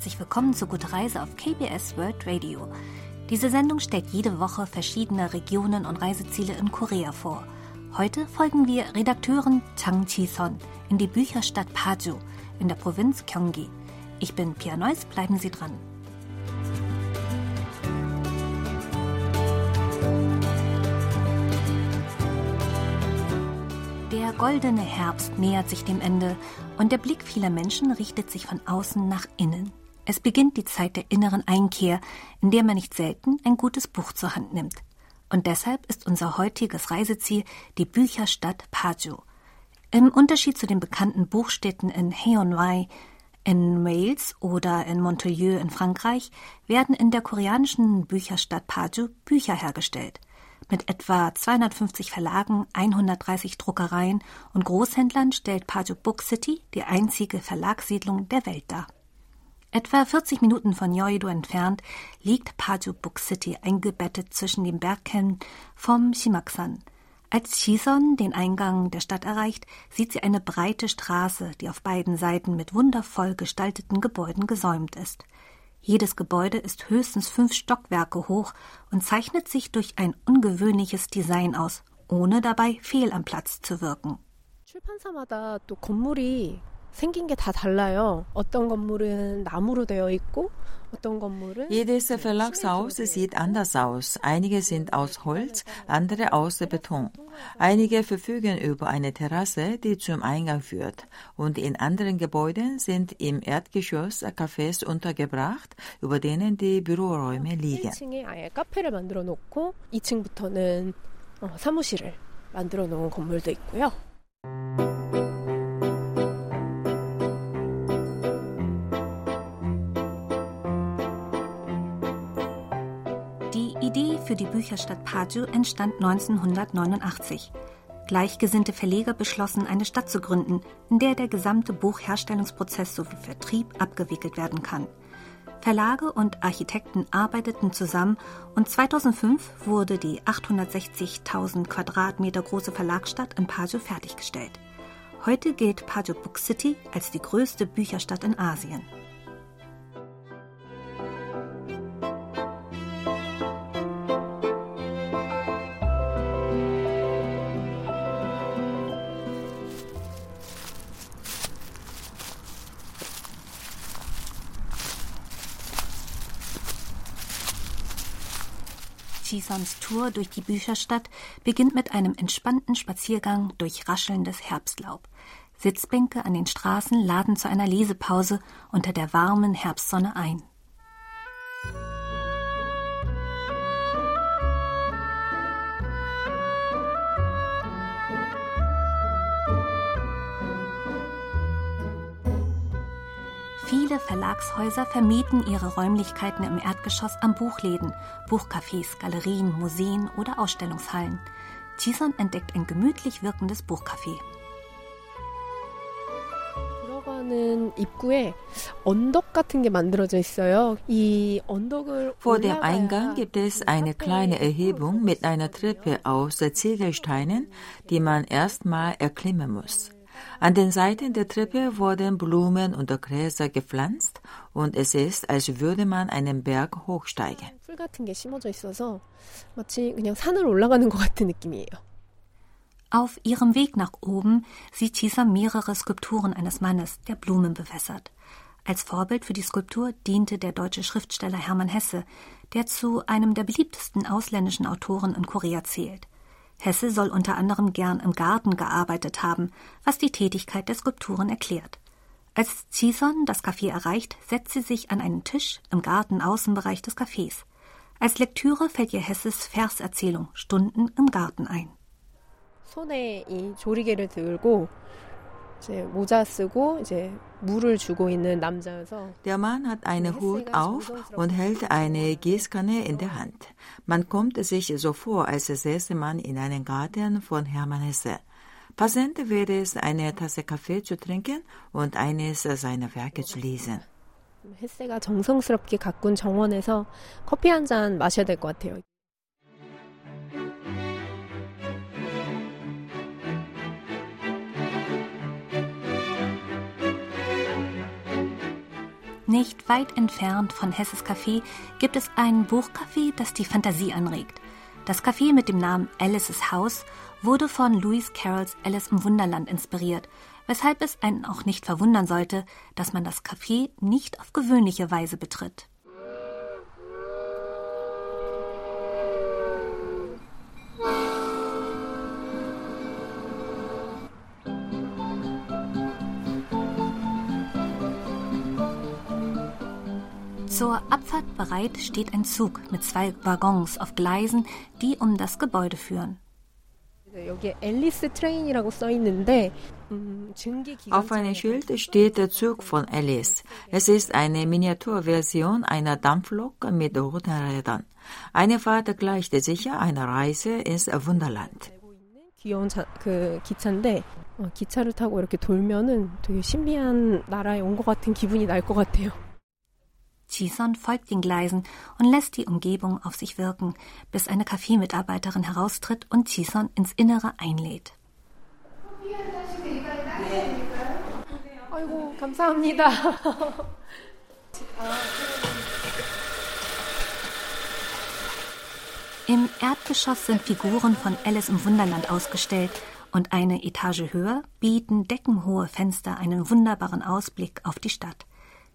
herzlich willkommen zur Gute Reise auf KBS World Radio. Diese Sendung stellt jede Woche verschiedene Regionen und Reiseziele in Korea vor. Heute folgen wir Redakteurin Chang Chi-son in die Bücherstadt Paju in der Provinz Gyeonggi. Ich bin Pia Neuss, bleiben Sie dran. Der goldene Herbst nähert sich dem Ende und der Blick vieler Menschen richtet sich von außen nach innen. Es beginnt die Zeit der inneren Einkehr, in der man nicht selten ein gutes Buch zur Hand nimmt. Und deshalb ist unser heutiges Reiseziel die Bücherstadt Paju. Im Unterschied zu den bekannten Buchstädten in Haeunwai, in Wales oder in Montpellier in Frankreich werden in der koreanischen Bücherstadt Paju Bücher hergestellt mit etwa 250 Verlagen, 130 Druckereien und Großhändlern stellt Paju Book City die einzige Verlagssiedlung der Welt dar. Etwa 40 Minuten von Yeouido entfernt liegt Paju Book City eingebettet zwischen den Bergkennen vom Shimaksan. Als Chison den Eingang der Stadt erreicht, sieht sie eine breite Straße, die auf beiden Seiten mit wundervoll gestalteten Gebäuden gesäumt ist. Jedes Gebäude ist höchstens fünf Stockwerke hoch und zeichnet sich durch ein ungewöhnliches Design aus, ohne dabei fehl am Platz zu wirken. 출판사마다 또 건물이 생긴 게 다 달라요. 어떤 건물은 나무로 되어 있고 jedes Verlagshaus sieht anders aus. Einige sind aus Holz, andere aus Beton. Einige verfügen über eine Terrasse, die zum Eingang führt. Und in anderen Gebäuden sind im Erdgeschoss Cafés untergebracht, über denen die Büroräume liegen. 1층에 아예 카페를 만들어 놓고 2층부터는 사무실을 만들어 놓은 건물도 있고요. Für die Bücherstadt Paju entstand 1989. Gleichgesinnte Verleger beschlossen, eine Stadt zu gründen, in der der gesamte Buchherstellungsprozess sowie Vertrieb abgewickelt werden kann. Verlage und Architekten arbeiteten zusammen und 2005 wurde die 860.000 Quadratmeter große Verlagsstadt in Paju fertiggestellt. Heute gilt Paju Book City als die größte Bücherstadt in Asien. Chisons Tour durch die Bücherstadt beginnt mit einem entspannten Spaziergang durch raschelndes Herbstlaub. Sitzbänke an den Straßen laden zu einer Lesepause unter der warmen Herbstsonne ein. Viele Verlagshäuser vermieten ihre Räumlichkeiten im Erdgeschoss an Buchläden, Buchcafés, Galerien, Museen oder Ausstellungshallen. Chison entdeckt ein gemütlich wirkendes Buchcafé. Vor dem Eingang gibt es eine kleine Erhebung mit einer Treppe aus Ziegelsteinen, die man erstmal erklimmen muss. An den Seiten der Treppe wurden Blumen und Gräser gepflanzt und es ist, als würde man einen Berg hochsteigen. Auf ihrem Weg nach oben sieht Chisa mehrere Skulpturen eines Mannes, der Blumen bewässert. Als Vorbild für die Skulptur diente der deutsche Schriftsteller Hermann Hesse, der zu einem der beliebtesten ausländischen Autoren in Korea zählt. Hesse soll unter anderem gern im Garten gearbeitet haben, was die Tätigkeit der Skulpturen erklärt. Als Cison das Café erreicht, setzt sie sich an einen Tisch im Gartenaußenbereich des Cafés. Als Lektüre fällt ihr Hesses Verserzählung Stunden im Garten ein. 손에 이 조리개를 들고 der Mann hat einen Hut auf und hält eine Gießkanne in der Hand. Man kommt sich so vor, als säße man in einem Garten von Hermann Hesse. Passend wäre es, eine Tasse Kaffee zu trinken und eines seiner Werke zu lesen. 햇새가 정성스럽게 가꾼 정원에서 커피 한 잔 마셔야 될 것 같아요. Nicht weit entfernt von Hesses Café gibt es ein Buchcafé, das die Fantasie anregt. Das Café mit dem Namen Alice's House wurde von Lewis Carrolls Alice im Wunderland inspiriert, weshalb es einen auch nicht verwundern sollte, dass man das Café nicht auf gewöhnliche Weise betritt. Zur Abfahrt bereit steht ein Zug mit zwei Waggons auf Gleisen, die um das Gebäude führen. Auf einem Schild steht der Zug von Alice. Es ist eine Miniaturversion einer Dampflok mit roten Rädern. Eine Fahrt gleicht sicher einer Reise ins Wunderland. 귀여운 자, 그 기차인데 어, 기차를 타고 이렇게 돌면은 되게 신비한 나라에 온 것 같은 기분이 날 것 같아요. Chison folgt den Gleisen und lässt die Umgebung auf sich wirken, bis eine Kaffeemitarbeiterin heraustritt und Chison ins Innere einlädt. Im Erdgeschoss sind Figuren von Alice im Wunderland ausgestellt und eine Etage höher bieten deckenhohe Fenster einen wunderbaren Ausblick auf die Stadt.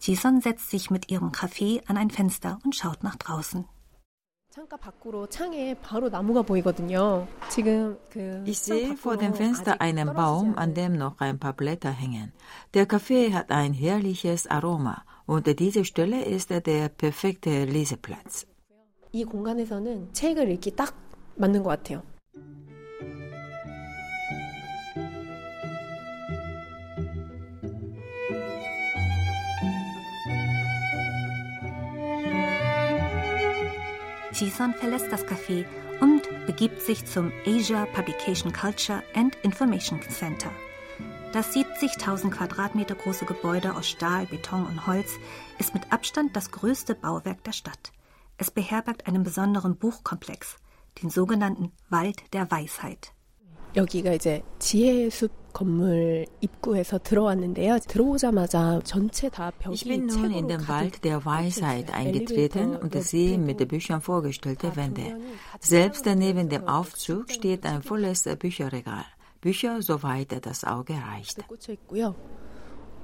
Jison setzt sich mit ihrem Kaffee an ein Fenster und schaut nach draußen. Ich sehe vor dem Fenster einen Baum, an dem noch ein paar Blätter hängen. Der Kaffee hat ein herrliches Aroma und diese Stelle ist der perfekte Leseplatz. 이 공간에서는 책을 읽기 딱 맞는 것 같아요. Jison verlässt das Café und begibt sich zum Asia Publication Culture and Information Center. Das 70.000 Quadratmeter große Gebäude aus Stahl, Beton und Holz ist mit Abstand das größte Bauwerk der Stadt. Es beherbergt einen besonderen Buchkomplex, den sogenannten Wald der Weisheit. 여기가 이제 지혜의 숲 건물 입구에서 들어왔는데요. 들어오자마자 전체 다 벽이 Ich bin nun in den Wald der Weisheit eingetreten und sehe mit den Büchern vorgestellte Wände. Selbst neben dem Aufzug steht ein volles Bücherregal. Bücher, soweit das Auge reicht.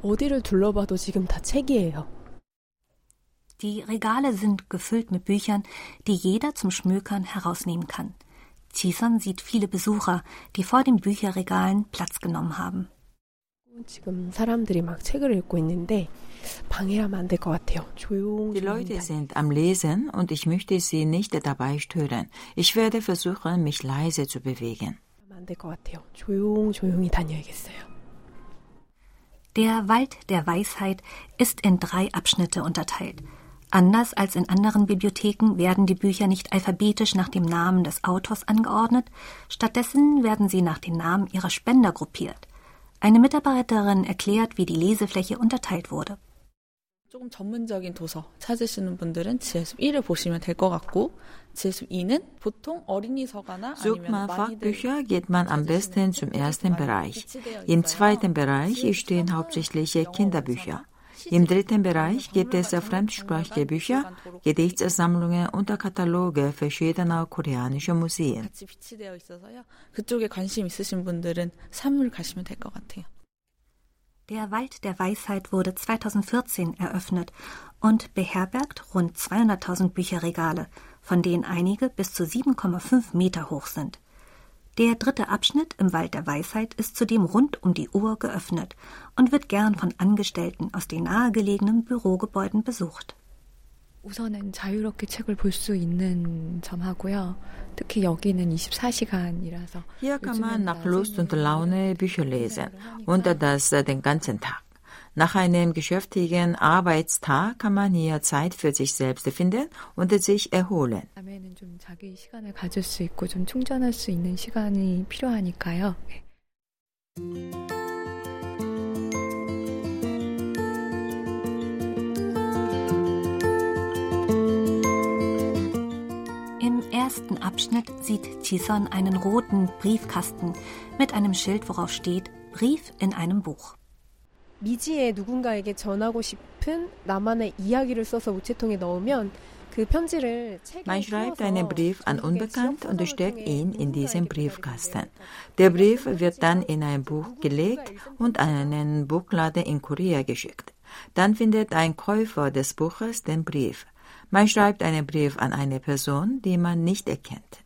어디를 둘러봐도 지금 다 책이에요. Die Regale sind gefüllt mit Büchern, die jeder zum Schmökern herausnehmen kann. Chisan sieht viele Besucher, die vor den Bücherregalen Platz genommen haben. Die Leute sind am Lesen und ich möchte sie nicht dabei stören. Ich werde versuchen, mich leise zu bewegen. Der Wald der Weisheit ist in drei Abschnitte unterteilt. Anders als in anderen Bibliotheken werden die Bücher nicht alphabetisch nach dem Namen des Autors angeordnet, stattdessen werden sie nach den Namen ihrer Spender gruppiert. Eine Mitarbeiterin erklärt, wie die Lesefläche unterteilt wurde. 조금 전문적인 도서 찾으시는 분들은 지혜숲 1을 보시면 될 것 같고 지혜숲 2는 보통 어린이 서가나 Sucht man Fachbücher, geht man am besten zum ersten Bereich. Im zweiten Bereich stehen hauptsächlich Kinderbücher. Im dritten Bereich gibt es fremdsprachige Bücher, Gedichtssammlungen und Kataloge verschiedener koreanischer Museen. Der Wald der Weisheit wurde 2014 eröffnet und beherbergt rund 200.000 Bücherregale, von denen einige bis zu 7,5 Meter hoch sind. Der dritte Abschnitt im Wald der Weisheit ist zudem rund um die Uhr geöffnet und wird gern von Angestellten aus den nahegelegenen Bürogebäuden besucht. 우선은 자유롭게 책을 볼 있는 점하고요. 특히 여기는 24시간이라서 Hier kann man nach Lust und Laune Bücher lesen und das den ganzen Tag. Nach einem geschäftigen Arbeitstag kann man hier Zeit für sich selbst finden und sich erholen. Im ersten Abschnitt sieht Chison einen roten Briefkasten mit einem Schild, worauf steht Brief in einem Buch. 미지의 누군가에게 전하고 싶은 나만의 이야기를 써서 우체통에 넣으면 Man schreibt einen Brief an Unbekannt und steckt ihn in diesen Briefkasten. Der Brief wird dann in ein Buch gelegt und an einen Buchladen in Korea geschickt. Dann findet ein Käufer des Buches den Brief. Man schreibt einen Brief an eine Person, die man nicht erkennt.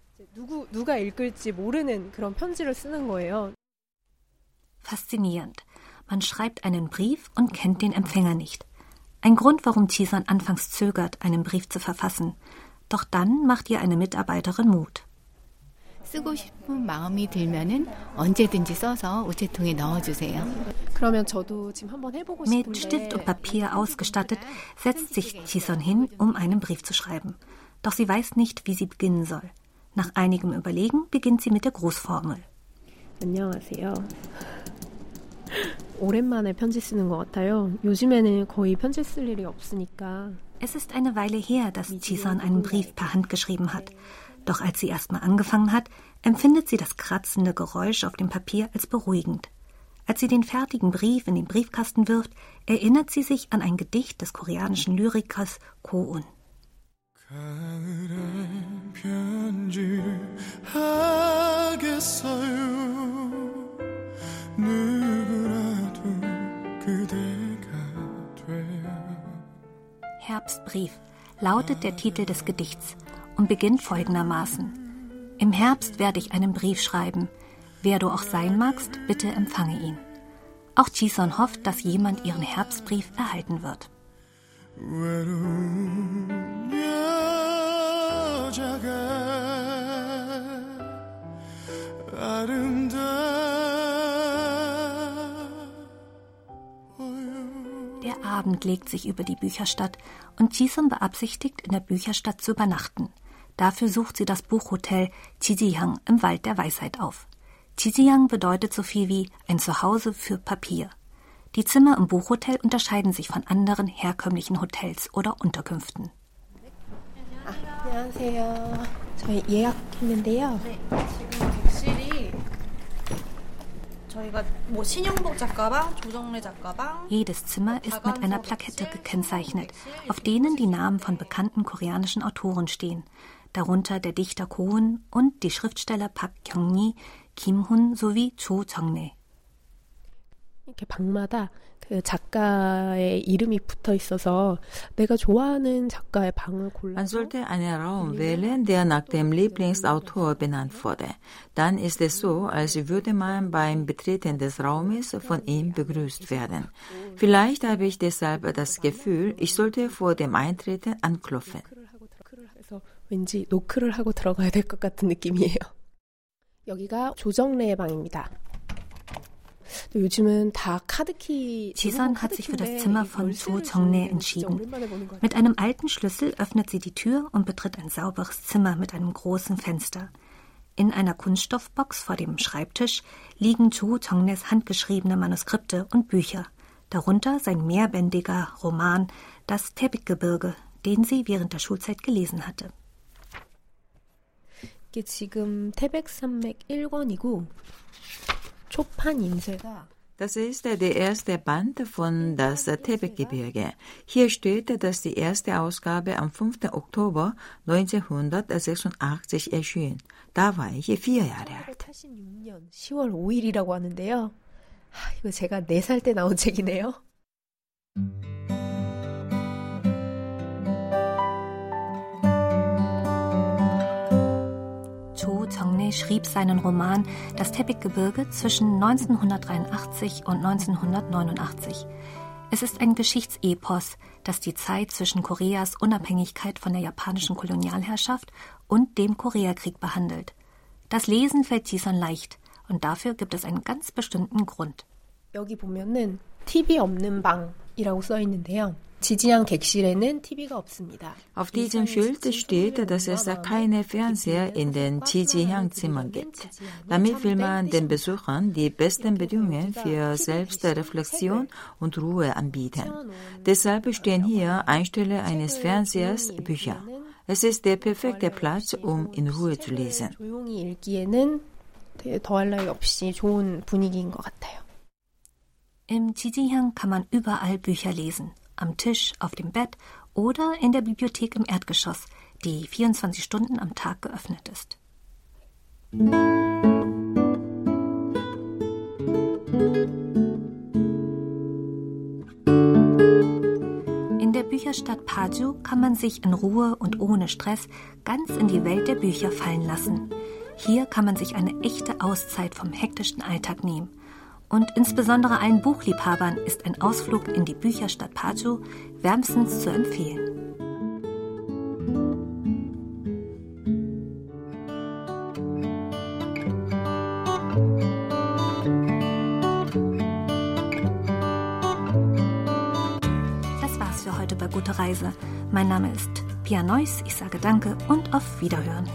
Faszinierend. Man schreibt einen Brief und kennt den Empfänger nicht. Ein Grund, warum Chisan anfangs zögert, einen Brief zu verfassen. Doch dann macht ihr eine Mitarbeiterin Mut. 쓰고 싶은 마음이 들면은 언제든지 써서 우체통에 넣어주세요. Mit Stift und Papier ausgestattet, setzt sich Chison hin, um einen Brief zu schreiben. Doch sie weiß nicht, wie sie beginnen soll. Nach einigem Überlegen beginnt sie mit der Grußformel. 안녕하세요. 오랜만에 편지 쓰는 것 같아요. 요즘에는 거의 편지 쓸 일이 없으니까. Es ist eine Weile her, dass Chisan einen Brief per Hand geschrieben hat. Doch als sie erstmal angefangen hat, empfindet sie das kratzende Geräusch auf dem Papier als beruhigend. Als sie den fertigen Brief in den Briefkasten wirft, erinnert sie sich an ein Gedicht des koreanischen Lyrikers Ko Herbstbrief lautet der Titel des Gedichts und beginnt folgendermaßen. Im Herbst werde ich einen Brief schreiben. Wer du auch sein magst, bitte empfange ihn. Auch Chison hofft, dass jemand ihren Herbstbrief erhalten wird. Der Abend legt sich über die Bücherstadt und Chisom beabsichtigt, in der Bücherstadt zu übernachten. Dafür sucht sie das Buchhotel Chijiyang im Wald der Weisheit auf. Chijiyang bedeutet so viel wie ein Zuhause für Papier. Die Zimmer im Buchhotel unterscheiden sich von anderen herkömmlichen Hotels oder Unterkünften. 안녕하세요. 저희 예약했는데요. 네, 지금 객실이 jedes Zimmer ist mit einer Plakette gekennzeichnet, auf denen die Namen von bekannten koreanischen Autoren stehen, darunter der Dichter Kohn und die Schriftsteller Park Kyung-mi, Kim Hun sowie Cho Jong-ne. 이렇게 방마다 그 작가의 이름이 붙어 있어서 내가 좋아하는 작가의 방을 골라서 Man sollte einen Raum wählen, der nach dem Lieblingsautor benannt wurde. Dann ist es so, als würde man beim Betreten des Raumes von ihm begrüßt werden. Vielleicht habe ich deshalb das Gefühl, ich sollte vor dem Eintreten anklopfen. 왠지 노크를 하고 들어가야 될 것 같은 느낌이에요. 여기가 조정래의 방입니다. Jisan hat sich für das Zimmer von Cho Chongne entschieden. Mit einem alten Schlüssel öffnet sie die Tür und betritt ein sauberes Zimmer mit einem großen Fenster. In einer Kunststoffbox vor dem Schreibtisch liegen Cho Chongnes handgeschriebene Manuskripte und Bücher, darunter sein mehrbändiger Roman Das Tepikgebirge, den sie während der Schulzeit gelesen hatte. 이게 지금 태백산맥 1권이고 das ist der erste Band von Das Tebekgebirge. Hier steht, dass die erste Ausgabe am 5. Oktober 1986 erschien. Da war ich vier Jahre alt. 10월 5일이라고 하는데요. 이거 제가 4살 때 나온 책이네요. Chongne schrieb seinen Roman Das Tepikgebirge zwischen 1983 und 1989. Es ist ein Geschichtsepos, das die Zeit zwischen Koreas Unabhängigkeit von der japanischen Kolonialherrschaft und dem Koreakrieg behandelt. Das Lesen fällt Jisun leicht und dafür gibt es einen ganz bestimmten Grund. 여기 보면은 TV 없는 방이라고 써 있는데요. Auf diesem Schild steht, dass es keine Fernseher in den Zijiang-Zimmern gibt. Damit will man den Besuchern die besten Bedingungen für Selbstreflexion und Ruhe anbieten. Deshalb stehen hier anstelle eines Fernsehers Bücher. Es ist der perfekte Platz, um in Ruhe zu lesen. Im Zijiang kann man überall Bücher lesen. Am Tisch, auf dem Bett oder in der Bibliothek im Erdgeschoss, die 24 Stunden am Tag geöffnet ist. In der Bücherstadt Paju kann man sich in Ruhe und ohne Stress ganz in die Welt der Bücher fallen lassen. Hier kann man sich eine echte Auszeit vom hektischen Alltag nehmen. Und insbesondere allen Buchliebhabern ist ein Ausflug in die Bücherstadt Paju wärmstens zu empfehlen. Das war's für heute bei Gute Reise. Mein Name ist Pia Neuss. Ich sage Danke und auf Wiederhören.